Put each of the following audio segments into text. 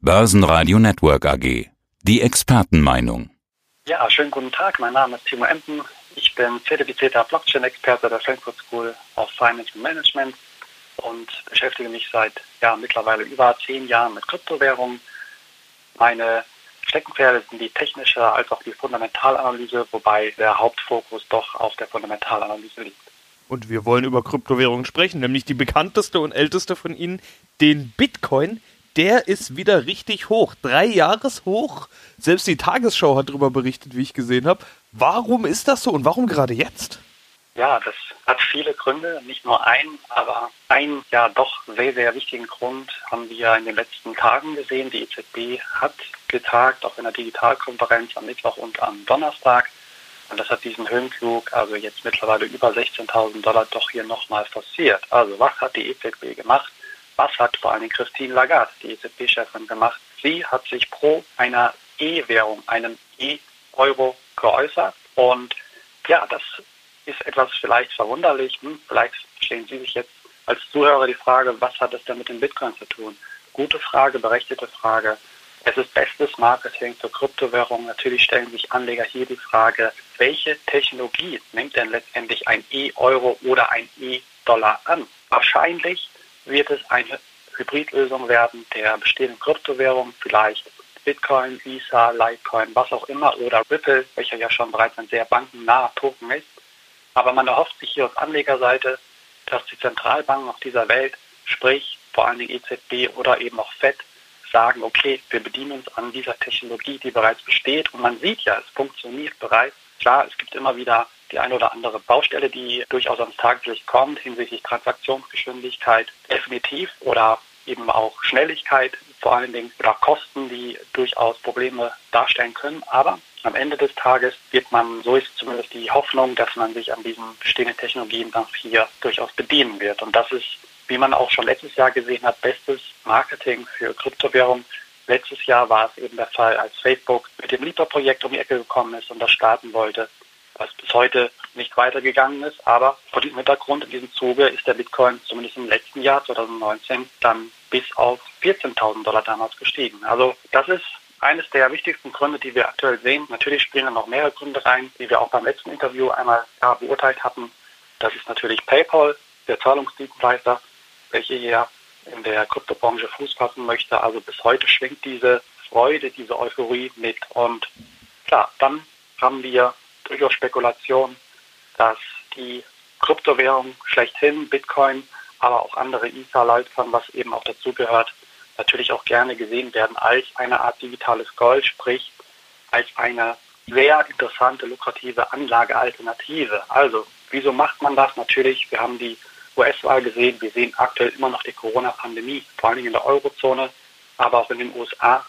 Börsenradio Network AG. Die Expertenmeinung. Ja, schönen guten Tag. Mein Name ist Timo Empen. Ich bin zertifizierter Blockchain-Experte der Frankfurt School of Finance and Management und beschäftige mich seit ja, mittlerweile über zehn Jahren mit Kryptowährungen. Meine Steckenpferde sind die technische als auch die Fundamentalanalyse, wobei der Hauptfokus doch auf der Fundamentalanalyse liegt. Und wir wollen über Kryptowährungen sprechen, nämlich die bekannteste und älteste von ihnen, den Bitcoin. Der ist wieder richtig hoch. Drei Jahreshoch. Selbst die Tagesschau hat darüber berichtet, wie ich gesehen habe. Warum ist das so und warum gerade jetzt? Ja, das hat viele Gründe, nicht nur einen, aber einen ja doch sehr, sehr wichtigen Grund haben wir in den letzten Tagen gesehen. Die EZB hat getagt, auch in der Digitalkonferenz am Mittwoch und am Donnerstag. Und das hat diesen Höhenflug, also jetzt mittlerweile über 16.000 Dollar, doch hier nochmal forciert. Also was hat die EZB gemacht? Was hat vor allem Christine Lagarde, die EZB-Chefin, gemacht? Sie hat sich pro einer E-Währung, einem E-Euro geäußert. Und ja, das ist etwas vielleicht verwunderlich. Hm? Vielleicht stellen Sie sich jetzt als Zuhörer die Frage, was hat das denn mit dem Bitcoin zu tun? Gute Frage, berechtigte Frage. Es ist bestes Marketing für Kryptowährungen. Natürlich stellen sich Anleger hier die Frage, welche Technologie nimmt denn letztendlich ein E-Euro oder ein E-Dollar an? Wahrscheinlich wird es eine Hybridlösung werden der bestehenden Kryptowährungen, vielleicht Bitcoin, Visa, Litecoin, was auch immer, oder Ripple, welcher ja schon bereits ein sehr bankennaher Token ist. Aber man erhofft sich hier auf Anlegerseite, dass die Zentralbanken auf dieser Welt, sprich vor allen Dingen EZB oder eben auch FED, sagen, okay, wir bedienen uns an dieser Technologie, die bereits besteht. Und man sieht ja, es funktioniert bereits. Klar, es gibt immer wieder die eine oder andere Baustelle, die durchaus ans Tageslicht kommt hinsichtlich Transaktionsgeschwindigkeit, definitiv oder eben auch Schnelligkeit, vor allen Dingen oder Kosten, die durchaus Probleme darstellen können. Aber am Ende des Tages wird man, so ist zumindest die Hoffnung, dass man sich an diesen bestehenden Technologien dann hier durchaus bedienen wird. Und das ist wie man auch schon letztes Jahr gesehen hat, bestes Marketing für Kryptowährung. Letztes Jahr war es eben der Fall, als Facebook mit dem Libra-Projekt um die Ecke gekommen ist und das starten wollte, was bis heute nicht weitergegangen ist. Aber vor diesem Hintergrund, in diesem Zuge, ist der Bitcoin zumindest im letzten Jahr, 2019, dann bis auf 14.000 Dollar damals gestiegen. Also das ist eines der wichtigsten Gründe, die wir aktuell sehen. Natürlich spielen da noch mehrere Gründe rein, die wir auch beim letzten Interview einmal ja, beurteilt hatten. Das ist natürlich PayPal, der Zahlungsdienstleister, welche hier in der Kryptobranche Fuß fassen möchte. Also bis heute schwingt diese Freude, diese Euphorie mit. Und klar, dann haben wir durchaus Spekulation, dass die Kryptowährung schlechthin, Bitcoin, aber auch andere Ether-Litecoin, was eben auch dazugehört, natürlich auch gerne gesehen werden als eine Art digitales Gold, sprich als eine sehr interessante, lukrative Anlagealternative. Also, wieso macht man das? Natürlich, wir haben die US-Wahl gesehen. Wir sehen aktuell immer noch die Corona-Pandemie, vor allem in der Eurozone, aber auch in den USA.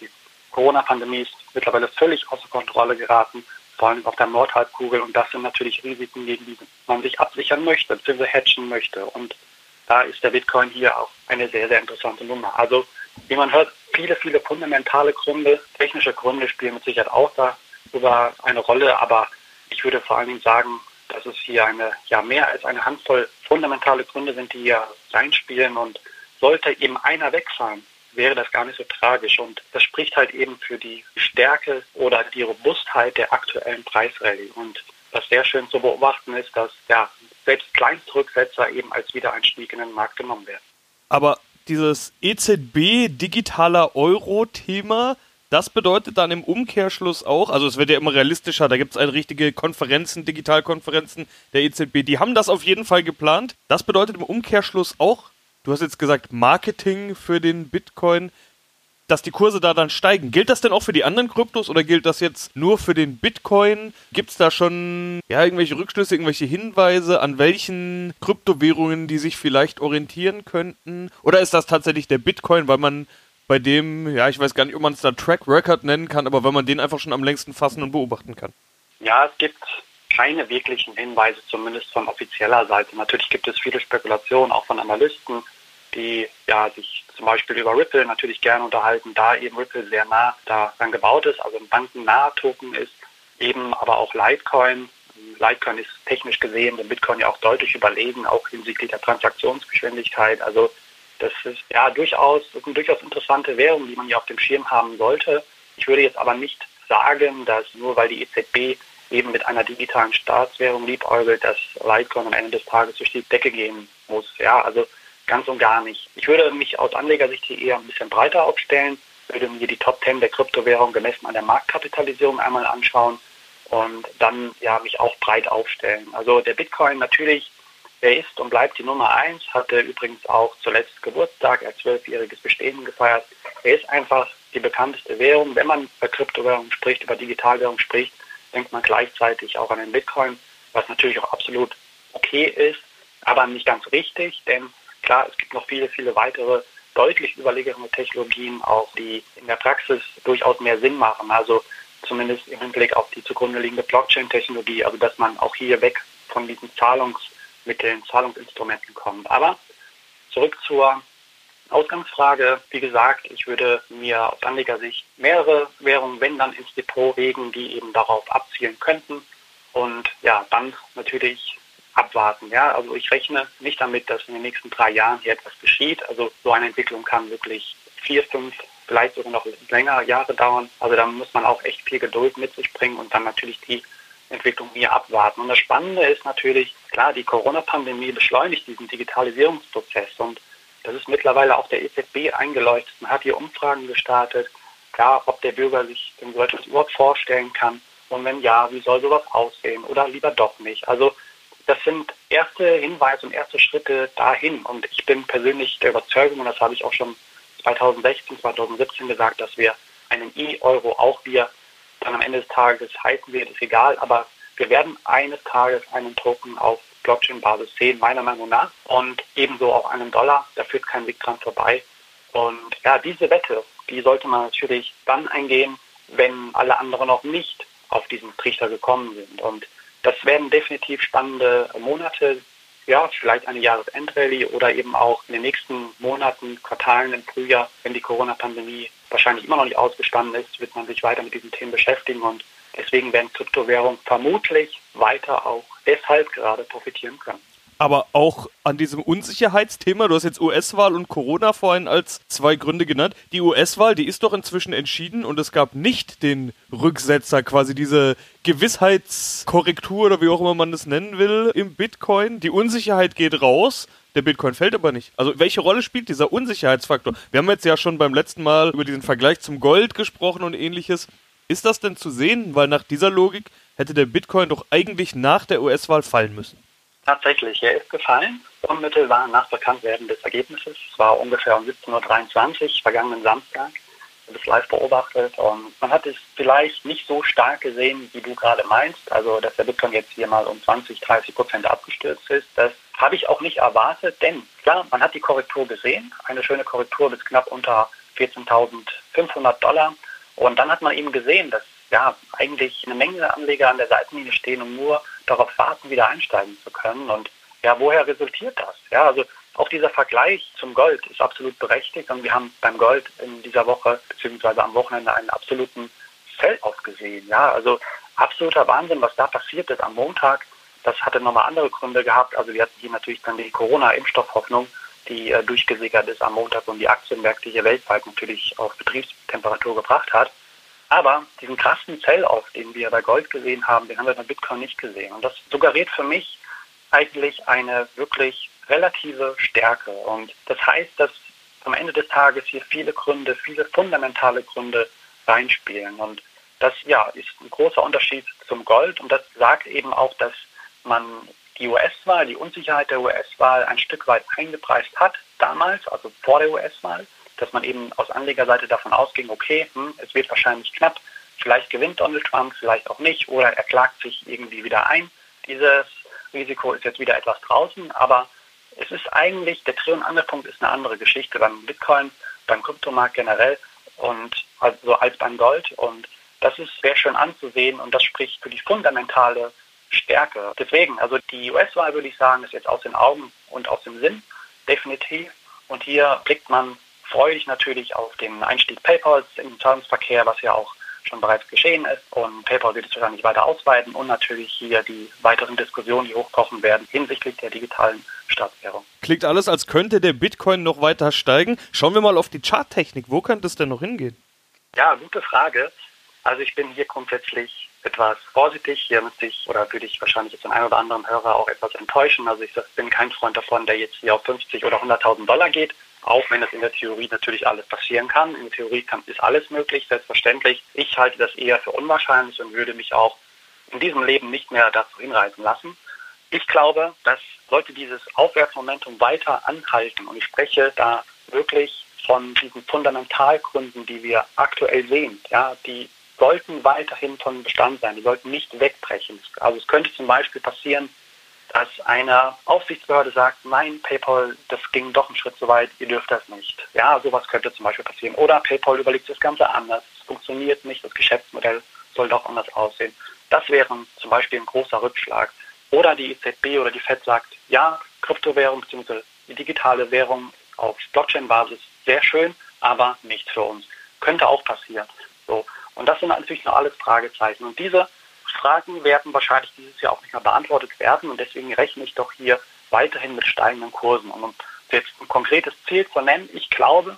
Die Corona-Pandemie ist mittlerweile völlig außer Kontrolle geraten, vor allem auf der Nordhalbkugel. Und das sind natürlich Risiken, gegen die man sich absichern möchte, beziehungsweise hatchen möchte. Und da ist der Bitcoin hier auch eine sehr, sehr interessante Nummer. Also, wie man hört, viele, viele fundamentale Gründe, technische Gründe spielen mit Sicherheit auch darüber eine Rolle. Aber ich würde vor allen Dingen sagen, dass es hier eine, ja, mehr als eine Handvoll fundamentale Gründe sind, die hier reinspielen. Und sollte eben einer wegfallen, wäre das gar nicht so tragisch. Und das spricht halt eben für die Stärke oder die Robustheit der aktuellen Preisrallye. Und was sehr schön zu beobachten ist, dass ja, selbst Kleinstrücksetzer eben als Wiedereinstieg in den Markt genommen werden. Aber dieses EZB digitaler Euro-Thema, das bedeutet dann im Umkehrschluss auch, also es wird ja immer realistischer, da gibt es eine richtige Konferenzen, Digitalkonferenzen der EZB, die haben das auf jeden Fall geplant. Das bedeutet im Umkehrschluss auch, du hast jetzt gesagt, Marketing für den Bitcoin, dass die Kurse da dann steigen. Gilt das denn auch für die anderen Kryptos oder gilt das jetzt nur für den Bitcoin? Gibt es da schon ja, irgendwelche Rückschlüsse, irgendwelche Hinweise, an welchen Kryptowährungen die sich vielleicht orientieren könnten? Oder ist das tatsächlich der Bitcoin, weil man bei dem, ja, ich weiß gar nicht, ob man es da Track Record nennen kann, aber wenn man den einfach schon am längsten fassen und beobachten kann. Ja, es gibt keine wirklichen Hinweise, zumindest von offizieller Seite. Natürlich gibt es viele Spekulationen, auch von Analysten, die ja sich zum Beispiel über Ripple natürlich gerne unterhalten, da eben Ripple sehr nah daran gebaut ist, also ein bankennaher Token ist, eben aber auch Litecoin. Litecoin ist technisch gesehen dem Bitcoin ja auch deutlich überlegen, auch hinsichtlich der Transaktionsgeschwindigkeit. Also Das ist ja durchaus, sind durchaus interessante Währungen, die man ja auf dem Schirm haben sollte. Ich würde jetzt aber nicht sagen, dass nur weil die EZB eben mit einer digitalen Staatswährung liebäugelt, dass Litecoin am Ende des Tages durch die Decke gehen muss. Ja, also ganz und gar nicht. Ich würde mich aus Anlegersicht hier eher ein bisschen breiter aufstellen, würde mir die Top 10 der Kryptowährung gemessen an der Marktkapitalisierung einmal anschauen und dann ja mich auch breit aufstellen. Also der Bitcoin natürlich, er ist und bleibt die Nummer eins, hatte übrigens auch zuletzt Geburtstag, er zwölfjähriges Bestehen gefeiert. Er ist einfach die bekannteste Währung. Wenn man über Kryptowährungen spricht, über Digitalwährung spricht, denkt man gleichzeitig auch an den Bitcoin, was natürlich auch absolut okay ist, aber nicht ganz richtig, denn klar, es gibt noch viele, viele weitere deutlich überlegenere Technologien, auch die in der Praxis durchaus mehr Sinn machen. Also zumindest im Hinblick auf die zugrunde liegende Blockchain-Technologie, also dass man auch hier weg von diesen Zahlungsmitteln, Zahlungsinstrumenten kommt. Aber zurück zur Ausgangsfrage. Wie gesagt, ich würde mir aus Anlegersicht mehrere Währungen, wenn dann ins Depot legen, die eben darauf abzielen könnten. Und ja, dann natürlich abwarten. Ja, also ich rechne nicht damit, dass in den nächsten drei Jahren hier etwas geschieht. Also so eine Entwicklung kann wirklich vier, fünf, vielleicht sogar noch länger Jahre dauern. Also da muss man auch echt viel Geduld mit sich bringen und dann natürlich die Entwicklung hier abwarten. Und das Spannende ist natürlich, klar, die Corona-Pandemie beschleunigt diesen Digitalisierungsprozess und das ist mittlerweile auch der EZB eingeleuchtet. Man hat hier Umfragen gestartet, ja, ob der Bürger sich so etwas überhaupt vorstellen kann und wenn ja, wie soll sowas aussehen oder lieber doch nicht. Also das sind erste Hinweise und erste Schritte dahin. Und ich bin persönlich der Überzeugung, und das habe ich auch schon 2016, 2017 gesagt, dass wir einen E-Euro auch wir dann am Ende des Tages heißen wird, ist egal, aber wir werden eines Tages einen Token auf Blockchain-Basis sehen, meiner Meinung nach. Und ebenso auch einen Dollar, da führt kein Weg dran vorbei. Und ja, diese Wette, die sollte man natürlich dann eingehen, wenn alle anderen noch nicht auf diesen Trichter gekommen sind. Und das werden definitiv spannende Monate, ja, vielleicht eine Jahresendrallye oder eben auch in den nächsten Monaten, Quartalen im Frühjahr, wenn die Corona-Pandemie wahrscheinlich immer noch nicht ausgestanden ist, wird man sich weiter mit diesen Themen beschäftigen und deswegen werden Kryptowährungen vermutlich weiter auch deshalb gerade profitieren können aber auch an diesem Unsicherheitsthema. Du hast jetzt US-Wahl und Corona vorhin als zwei Gründe genannt. Die US-Wahl, die ist doch inzwischen entschieden und es gab nicht den Rücksetzer, quasi diese Gewissheitskorrektur oder wie auch immer man das nennen will im Bitcoin. Die Unsicherheit geht raus. Der Bitcoin fällt aber nicht. Also welche Rolle spielt dieser Unsicherheitsfaktor? Wir haben jetzt ja schon beim letzten Mal über diesen Vergleich zum Gold gesprochen und ähnliches. Ist das denn zu sehen? Weil nach dieser Logik hätte der Bitcoin doch eigentlich nach der US-Wahl fallen müssen. Tatsächlich, er ist gefallen, unmittelbar nach Bekanntwerden des Ergebnisses. Es war ungefähr um 17.23 Uhr vergangenen Samstag. Es live beobachtet und man hat es vielleicht nicht so stark gesehen, wie du gerade meinst. Also, dass der Bitcoin jetzt hier mal um 20, 30 Prozent abgestürzt ist. Das habe ich auch nicht erwartet, denn klar, man hat die Korrektur gesehen. Eine schöne Korrektur bis knapp unter 14.500 Dollar. Und dann hat man eben gesehen, dass ja eigentlich eine Menge Anleger an der Seitenlinie stehen und nur darauf warten, wieder einsteigen zu können. Und ja, woher resultiert das? Ja, also auch dieser Vergleich zum Gold ist absolut berechtigt und wir haben beim Gold in dieser Woche beziehungsweise am Wochenende einen absoluten Sell-off gesehen. Ja, also absoluter Wahnsinn, was da passiert ist am Montag. Das hatte nochmal andere Gründe gehabt. Also wir hatten hier natürlich dann die Corona-Impfstoffhoffnung, die äh, durchgesickert ist am Montag und die Aktienmärkte hier weltweit natürlich auf Betriebstemperatur gebracht hat. Aber diesen krassen Sell-off, den wir bei Gold gesehen haben, den haben wir bei Bitcoin nicht gesehen. Und das suggeriert für mich eigentlich eine wirklich relative Stärke. Und das heißt, dass am Ende des Tages hier viele Gründe, viele fundamentale Gründe reinspielen. Und das ja, ist ein großer Unterschied zum Gold. Und das sagt eben auch, dass man die US-Wahl, die Unsicherheit der US-Wahl ein Stück weit eingepreist hat damals, also vor der US-Wahl dass man eben aus Anlegerseite davon ausging, okay, hm, es wird wahrscheinlich knapp, vielleicht gewinnt Donald Trump, vielleicht auch nicht, oder er klagt sich irgendwie wieder ein. Dieses Risiko ist jetzt wieder etwas draußen, aber es ist eigentlich, der Dreh- und Angelpunkt ist eine andere Geschichte beim Bitcoin, beim Kryptomarkt generell und also als beim Gold. Und das ist sehr schön anzusehen und das spricht für die fundamentale Stärke. Deswegen, also die US-Wahl würde ich sagen, ist jetzt aus den Augen und aus dem Sinn, definitiv. Und hier blickt man freue ich natürlich auf den Einstieg PayPals im Zahlungsverkehr, was ja auch schon bereits geschehen ist. Und PayPal wird es wahrscheinlich weiter ausweiten und natürlich hier die weiteren Diskussionen, die hochkochen werden hinsichtlich der digitalen Staatswährung. Klingt alles, als könnte der Bitcoin noch weiter steigen. Schauen wir mal auf die Charttechnik. Wo könnte es denn noch hingehen? Ja, gute Frage. Also ich bin hier grundsätzlich etwas vorsichtig. Hier müsste ich oder würde ich wahrscheinlich jetzt den einen oder anderen Hörer auch etwas enttäuschen. Also ich bin kein Freund davon, der jetzt hier auf 50 oder 100.000 Dollar geht. Auch wenn es in der Theorie natürlich alles passieren kann. In der Theorie kann, ist alles möglich, selbstverständlich. Ich halte das eher für unwahrscheinlich und würde mich auch in diesem Leben nicht mehr dazu hinreißen lassen. Ich glaube, dass sollte dieses Aufwärtsmomentum weiter anhalten, und ich spreche da wirklich von diesen Fundamentalgründen, die wir aktuell sehen, ja, die sollten weiterhin von Bestand sein, die sollten nicht wegbrechen. Also es könnte zum Beispiel passieren, dass eine Aufsichtsbehörde sagt, nein, PayPal, das ging doch einen Schritt zu weit, ihr dürft das nicht. Ja, sowas könnte zum Beispiel passieren. Oder PayPal überlegt das Ganze anders, es funktioniert nicht, das Geschäftsmodell soll doch anders aussehen. Das wäre zum Beispiel ein großer Rückschlag. Oder die EZB oder die FED sagt, ja, Kryptowährung bzw. die digitale Währung auf Blockchain-Basis sehr schön, aber nicht für uns. Könnte auch passieren. So. Und das sind natürlich noch alles Fragezeichen. Und diese Fragen werden wahrscheinlich dieses Jahr auch nicht mehr beantwortet werden. Und deswegen rechne ich doch hier weiterhin mit steigenden Kursen. Und um jetzt ein konkretes Ziel zu nennen, ich glaube,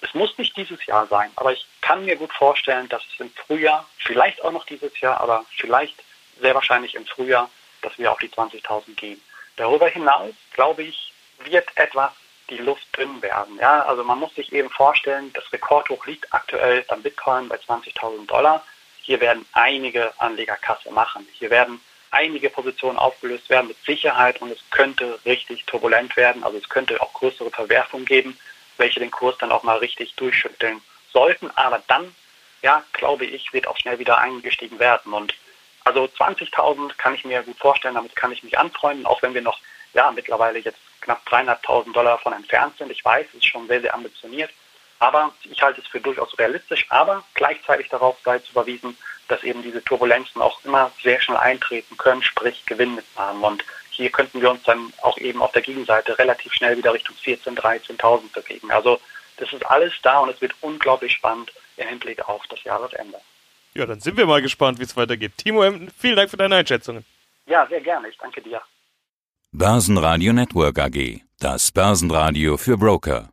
es muss nicht dieses Jahr sein, aber ich kann mir gut vorstellen, dass es im Frühjahr, vielleicht auch noch dieses Jahr, aber vielleicht sehr wahrscheinlich im Frühjahr, dass wir auf die 20.000 gehen. Darüber hinaus, glaube ich, wird etwas die Luft dünn werden. Ja, also man muss sich eben vorstellen, das Rekordhoch liegt aktuell beim Bitcoin bei 20.000 Dollar. Hier werden einige Anleger Kasse machen. Hier werden einige Positionen aufgelöst werden mit Sicherheit und es könnte richtig turbulent werden. Also es könnte auch größere Verwerfungen geben, welche den Kurs dann auch mal richtig durchschütteln sollten. Aber dann, ja, glaube ich, wird auch schnell wieder eingestiegen werden. Und also 20.000 kann ich mir gut vorstellen, damit kann ich mich anfreunden, auch wenn wir noch, ja, mittlerweile jetzt knapp 300.000 Dollar von entfernt sind. Ich weiß, es ist schon sehr, sehr ambitioniert. Aber ich halte es für durchaus realistisch, aber gleichzeitig darauf sei zu überwiesen, dass eben diese Turbulenzen auch immer sehr schnell eintreten können, sprich Gewinn mitmachen. Und hier könnten wir uns dann auch eben auf der Gegenseite relativ schnell wieder Richtung 14.000, 13.000 bewegen. Also das ist alles da und es wird unglaublich spannend im Hinblick auf das Jahresende. Ja, dann sind wir mal gespannt, wie es weitergeht. Timo Emden, vielen Dank für deine Einschätzungen. Ja, sehr gerne. Ich danke dir. Börsenradio Network AG. Das Börsenradio für Broker.